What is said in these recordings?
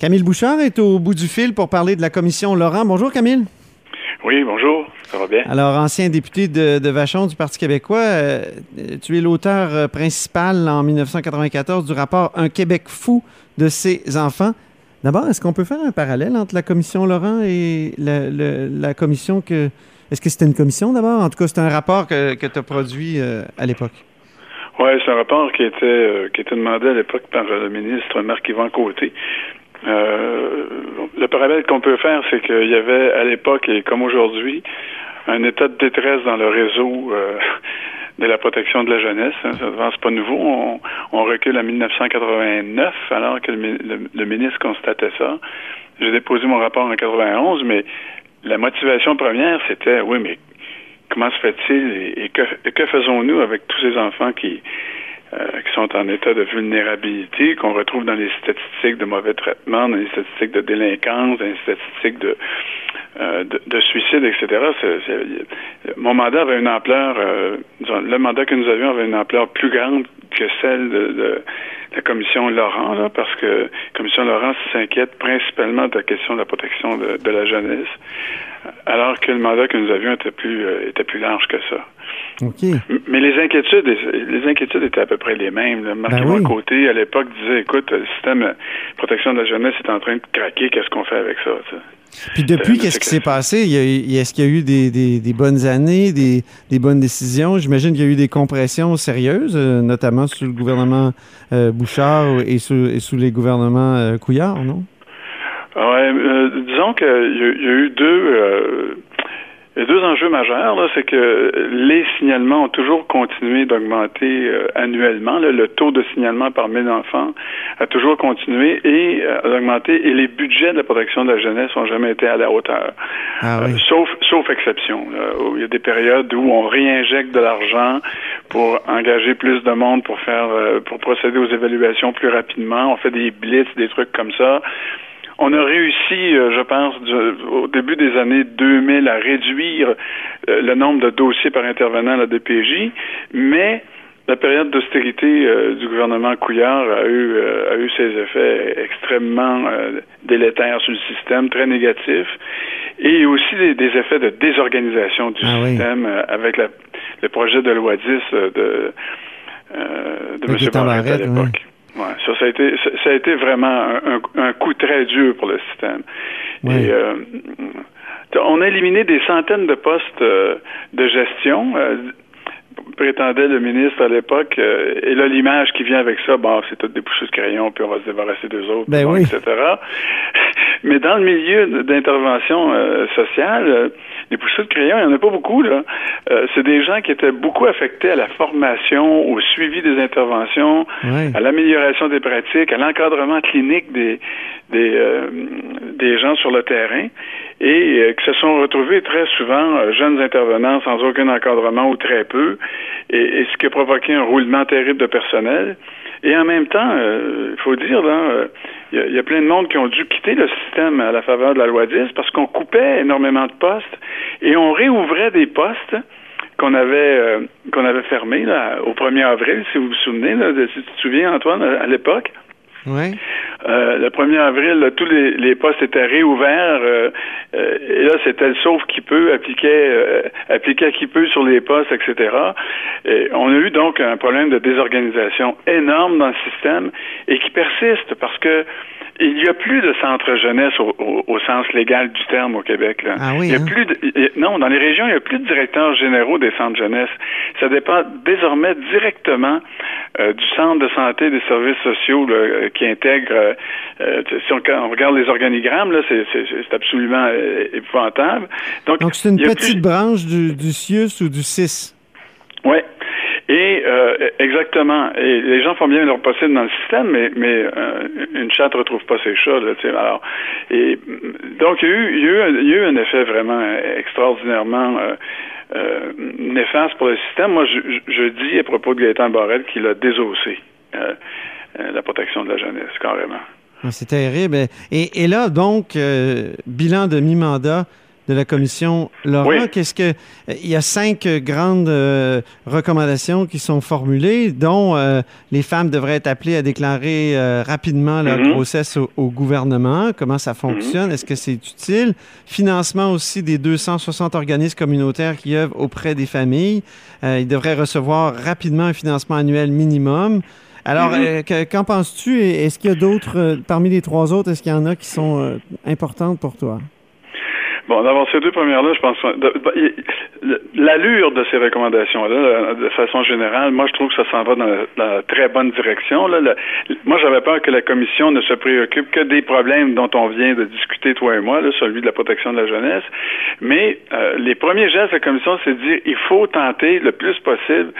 Camille Bouchard est au bout du fil pour parler de la commission Laurent. Bonjour Camille. Oui, bonjour, ça va bien? Alors, ancien député de, Vachon du Parti québécois, euh, tu es l'auteur euh, principal en 1994 du rapport Un Québec fou de ses enfants. D'abord, est-ce qu'on peut faire un parallèle entre la commission Laurent et la, commission que... Est-ce que c'était une commission d'abord? En tout cas, c'est un rapport que, tu as produit euh, à l'époque. Oui, c'est un rapport qui était, qui était demandé à l'époque par le ministre Marc-Yvan Côté. Le parallèle qu'on peut faire, c'est qu'il y avait à l'époque et comme aujourd'hui un état de détresse dans le réseau euh, de la protection de la jeunesse. Hein, c'est pas nouveau. On, recule à 1989 alors que le, ministre constatait ça. J'ai déposé mon rapport en 91, mais la motivation première, c'était oui, mais comment se fait-il et, que faisons-nous avec tous ces enfants qui euh, qui sont en état de vulnérabilité, qu'on retrouve dans les statistiques de mauvais traitement, dans les statistiques de délinquance, dans les statistiques de, euh, de, suicide, etc. mon mandat avait une ampleur, euh, le mandat que nous avions avait une ampleur plus grande que celle de, la commission Laurent, là, parce que la commission Laurent s'inquiète principalement de la question de la protection de, de la jeunesse, alors que le mandat que nous avions était plus, était plus large que ça. Mais les inquiétudes, les inquiétudes étaient à peu près les mêmes. Marc ben Côté, à l'époque, disait, écoute, le système de protection de la jeunesse est en train de craquer, qu'est-ce qu'on fait avec ça? Puis depuis, qu'est-ce qui s'est passé? Est-ce qu'il y a eu des, bonnes années, des, bonnes décisions? J'imagine qu'il y a eu des compressions sérieuses, euh, notamment sous le gouvernement euh, Bouchard et sous, les gouvernements euh, Couillard, non? Oui, disons qu'il y, a eu deux a deux enjeux majeurs, là, c'est que les signalements ont toujours continué d'augmenter euh, annuellement. le taux de signalement par 1000 enfants a toujours continué et euh, d'augmenter et les budgets de la protection de la jeunesse n'ont jamais été à la hauteur. Ah, oui. Euh, sauf, sauf exception. où il y a des périodes où on réinjecte de l'argent pour engager plus de monde pour faire pour procéder aux évaluations plus rapidement. On fait des blitz, des trucs comme ça. On a réussi, euh, je pense, au début des années 2000 à réduire euh, le nombre de dossiers par intervenant à la DPJ, mais la période d'austérité euh, du gouvernement Couillard a eu, a eu ses effets extrêmement délétères sur le système, très négatifs, et aussi des, effets de désorganisation du ah système avec le projet de loi 10 de, de M. Barrett à l'époque. Ouais, ça, ça a été, ça, a été vraiment un, coup très dur pour le système. Et euh, on a éliminé des centaines de postes euh, de gestion. Euh, prétendait le ministre à l'époque. et là, l'image qui vient avec ça, bon, c'est tout des de crayon, puis on va se débarrasser des autres, ben etc. Mais dans le milieu d'intervention sociale, les poussées de crayon, il n'y en a pas beaucoup, là. Euh, c'est des gens qui étaient beaucoup affectés à la formation, au suivi des interventions, à l'amélioration des pratiques, à l'encadrement clinique des, des, euh, des gens sur le terrain et euh, qui se sont retrouvés très souvent jeunes intervenants sans aucun encadrement ou très peu, et, ce qui a provoqué un roulement terrible de personnel. Et en même temps, il faut dire, là, il y, a plein de monde qui ont dû quitter le système à la faveur de la loi 10 parce qu'on coupait énormément de postes et on réouvrait des postes qu'on avait euh, qu'on avait fermés là, au 1er avril, si vous vous souvenez, là, si tu te souviens, Antoine, à l'époque. Oui. Euh, le 1er avril, tous les, les, postes étaient réouverts. Euh, euh, et là, c'était le sauf qui peut, appliquer appliquait qui peut sur les postes, etc. Et on a eu donc un problème de désorganisation énorme dans le système et qui persiste parce que il n'y a plus de centre jeunesse au, sens légal du terme au Québec. Là. Ah oui, il y a hein? plus de, non, dans les régions, il n'y a plus de directeurs généraux des centres jeunesse. Ça dépend désormais directement euh, du centre de santé des services sociaux là, qui intègre. Euh, euh, si on, regarde les organigrammes, là, c'est, absolument épouvantable. Donc, c'est une petite branche du, du CIUS ou du CIS? Oui. Et euh, exactement. Et les gens font bien leur possible dans le système, mais, euh, une chatte retrouve pas ses chats. Là, alors, et donc il y, a eu, un effet vraiment extraordinairement euh, euh, néfaste pour le système. Moi, je, je, dis à propos de Gaëtan Barrel qu'il a désossé la protection de la jeunesse, carrément. Ah, c'est terrible. Et, là, donc, bilan de mi-mandat, de la commission Laurent. Qu'est-ce que il y a cinq grandes euh, recommandations qui sont formulées, dont euh, les femmes devraient être appelées à déclarer euh, rapidement leur mm-hmm. grossesse au, gouvernement. Comment ça fonctionne? Est-ce que c'est utile? Financement aussi des 260 organismes communautaires qui œuvrent auprès des familles. ils devraient recevoir rapidement un financement annuel minimum. Alors, mm-hmm. qu'en penses-tu? Est-ce qu'il y a d'autres, parmi les trois autres, est-ce qu'il y en a qui sont importantes pour toi? Bon, d'abord, ces deux premières-là, je pense, l'allure de ces recommandations-là, de façon générale, moi, je trouve que ça s'en va dans la, très bonne direction. Moi, j'avais peur que la Commission ne se préoccupe que des problèmes dont on vient de discuter, toi et moi, celui de la protection de la jeunesse. Mais euh, les premiers gestes de la Commission, c'est de dire il faut tenter le plus possible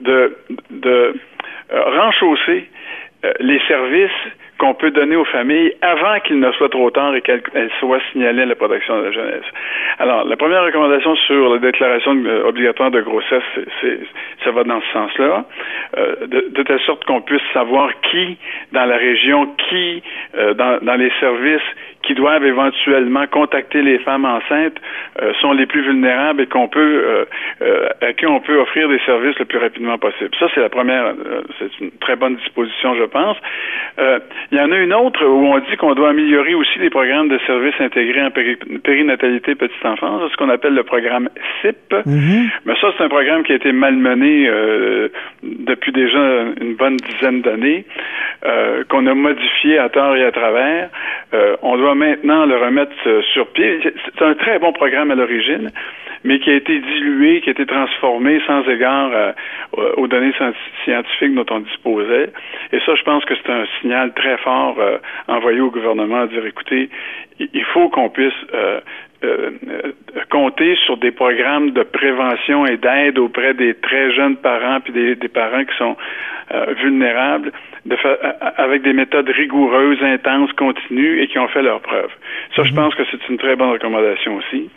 de, de euh, renchausser euh, les services qu'on peut donner aux familles avant qu'il ne soit trop tard et qu'elles soient signalées à la protection de la jeunesse. Alors, la première recommandation sur la déclaration euh, obligatoire de grossesse, c'est, ça va dans ce sens-là, euh, de, telle sorte qu'on puisse savoir qui dans la région, qui euh, dans, les services qui doivent éventuellement contacter les femmes enceintes sont les plus vulnérables et qu'on peut à qui on peut offrir des services le plus rapidement possible. Ça, c'est la première, c'est une très bonne disposition, je pense. Il y en a une autre où on dit qu'on doit améliorer aussi les programmes de services intégrés en périnatalité petite enfance, ce qu'on appelle le programme SIP. Mm-hmm. Mais ça, c'est un programme qui a été malmené depuis déjà une bonne dizaine d'années, qu'on a modifié à tort et à travers. on doit maintenant le remettre euh, sur pied. C'est un très bon programme à l'origine, mais qui a été dilué, qui a été transformé sans égard euh, aux données scientifiques dont on disposait. Et ça, je pense que c'est un signal très fort euh, envoyé au gouvernement à dire, écoutez, il faut qu'on puisse compter sur des programmes de prévention et d'aide auprès des très jeunes parents puis des, des parents qui sont vulnérables de avec des méthodes rigoureuses, intenses, continues et qui ont fait leurs preuves. Ça, je mhm. pense que c'est une très bonne recommandation aussi.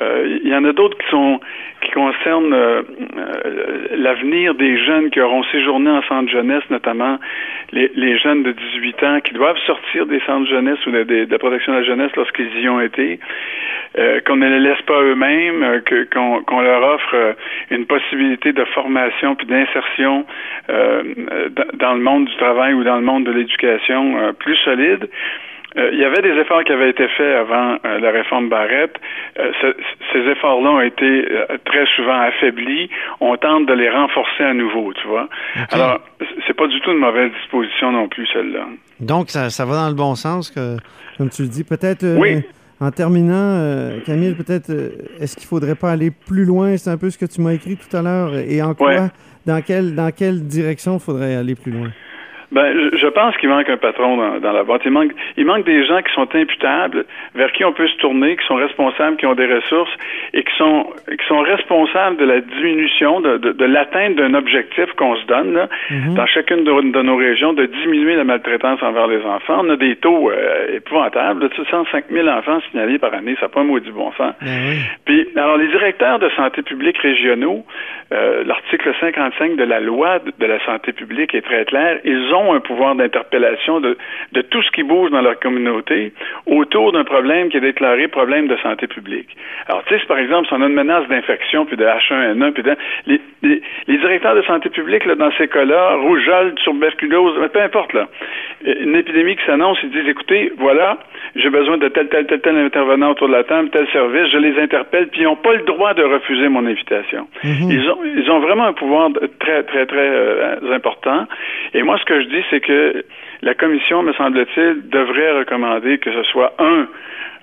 Euh, il y en a d'autres qui sont qui concernent euh, euh, l'avenir des jeunes qui auront séjourné en centre jeunesse, notamment les, les, jeunes de 18 ans qui doivent sortir des centres jeunesse ou de, de, la protection de la jeunesse lorsqu'ils y ont été, qu'on ne les laisse pas eux-mêmes, qu'on leur offre une possibilité de formation puis d'insertion dans le monde du travail ou dans le monde de l'éducation plus solide. Euh, il y avait des efforts qui avaient été faits avant euh, la réforme Barrette. Euh, ces efforts-là ont été très souvent affaiblis. On tente de les renforcer à nouveau, tu vois. Alors, c'est pas du tout une mauvaise disposition non plus, celle-là. Donc, ça, ça, va dans le bon sens, que, comme tu le dis. Peut-être, en terminant, Camille, peut-être, est-ce qu'il faudrait pas aller plus loin? C'est un peu ce que tu m'as écrit tout à l'heure. Et en quoi, dans, quelle, dans quelle direction il faudrait aller plus loin? Ben, je pense qu'il manque un patron dans, dans, la boîte. Il manque, il manque des gens qui sont imputables, vers qui on peut se tourner, qui sont responsables, qui ont des ressources et qui sont, qui sont responsables de la diminution, de, de, de l'atteinte d'un objectif qu'on se donne là, mhm. dans chacune de, nos régions, de diminuer la maltraitance envers les enfants. On a des taux euh, épouvantables, 105 000 enfants signalés par année, ça n'a pas un du bon sens. Ben Puis, alors, les directeurs de santé publique régionaux, euh, l'article 55 de la loi de la santé publique est très clair, ils ont un pouvoir d'interpellation de, de tout ce qui bouge dans leur communauté autour d'un problème qui est déclaré problème de santé publique. Alors, tu sais, par exemple, si on a une menace d'infection, puis de H1N1, puis de, les, les, les, directeurs de santé publique, là, dans ces cas-là, rougeole, tuberculose, peu importe, là, une épidémie qui s'annonce, ils disent, écoutez, voilà, j'ai besoin de tel, tel, tel, tel intervenant autour de la table, tel service, je les interpelle, puis ils n'ont pas le droit de refuser mon invitation. Ils ont ils ont vraiment un pouvoir très, très, très euh, important. Et moi, ce que je dis, c'est que la commission, me semble-t-il, devrait recommander que ce soit un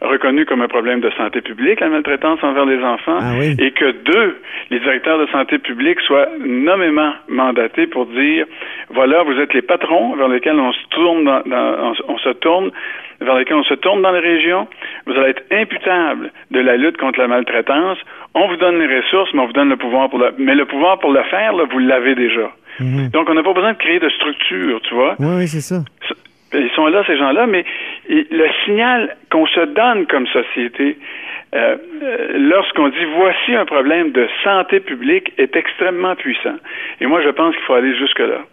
reconnu comme un problème de santé publique, la maltraitance envers les enfants, Ah oui. et que deux, les directeurs de santé publique soient nommément mandatés pour dire voilà, vous êtes les patrons vers lesquels on se tourne dans, dans- on, on se tourne vers lesquels on se tourne dans les régions. Vous allez être imputable de la lutte contre la maltraitance. On vous donne les ressources, mais on vous donne le pouvoir pour le mais le pouvoir pour le faire, là, vous l'avez déjà. Mhm. Donc, on n'a pas besoin de créer de structure, tu vois. Oui, oui, c'est ça. Ils sont là, ces gens-là, mais le signal qu'on se donne comme société, euh, euh, lorsqu'on dit voici un problème de santé publique, est extrêmement puissant. Et moi, je pense qu'il faut aller jusque-là.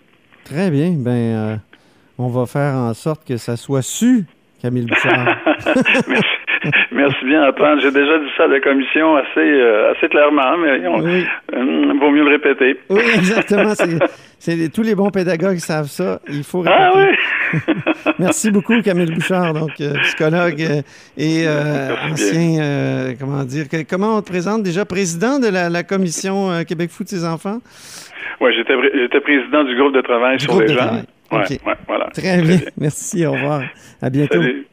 Très bien. Ben, euh, on va faire en sorte que ça soit su, Camille Bouchard. Merci. Merci bien, Antoine. J'ai déjà dit ça à la commission assez, euh, assez clairement, mais on, Oui. euh, vaut mieux le répéter. oui, exactement. C'est, tous les bons pédagogues savent ça. Il faut Ah répéter. oui! Merci beaucoup, Camille Bouchard, donc euh, psychologue euh, et ancien, comment dire, que- comment on te présente déjà, président de la, la commission Québec Foot ses enfants? Oui, j'étais, pré- j'étais président du groupe de travail Du sur les gens. Ouais, ouais, voilà. Très bien. Merci, au revoir. À bientôt. Salut.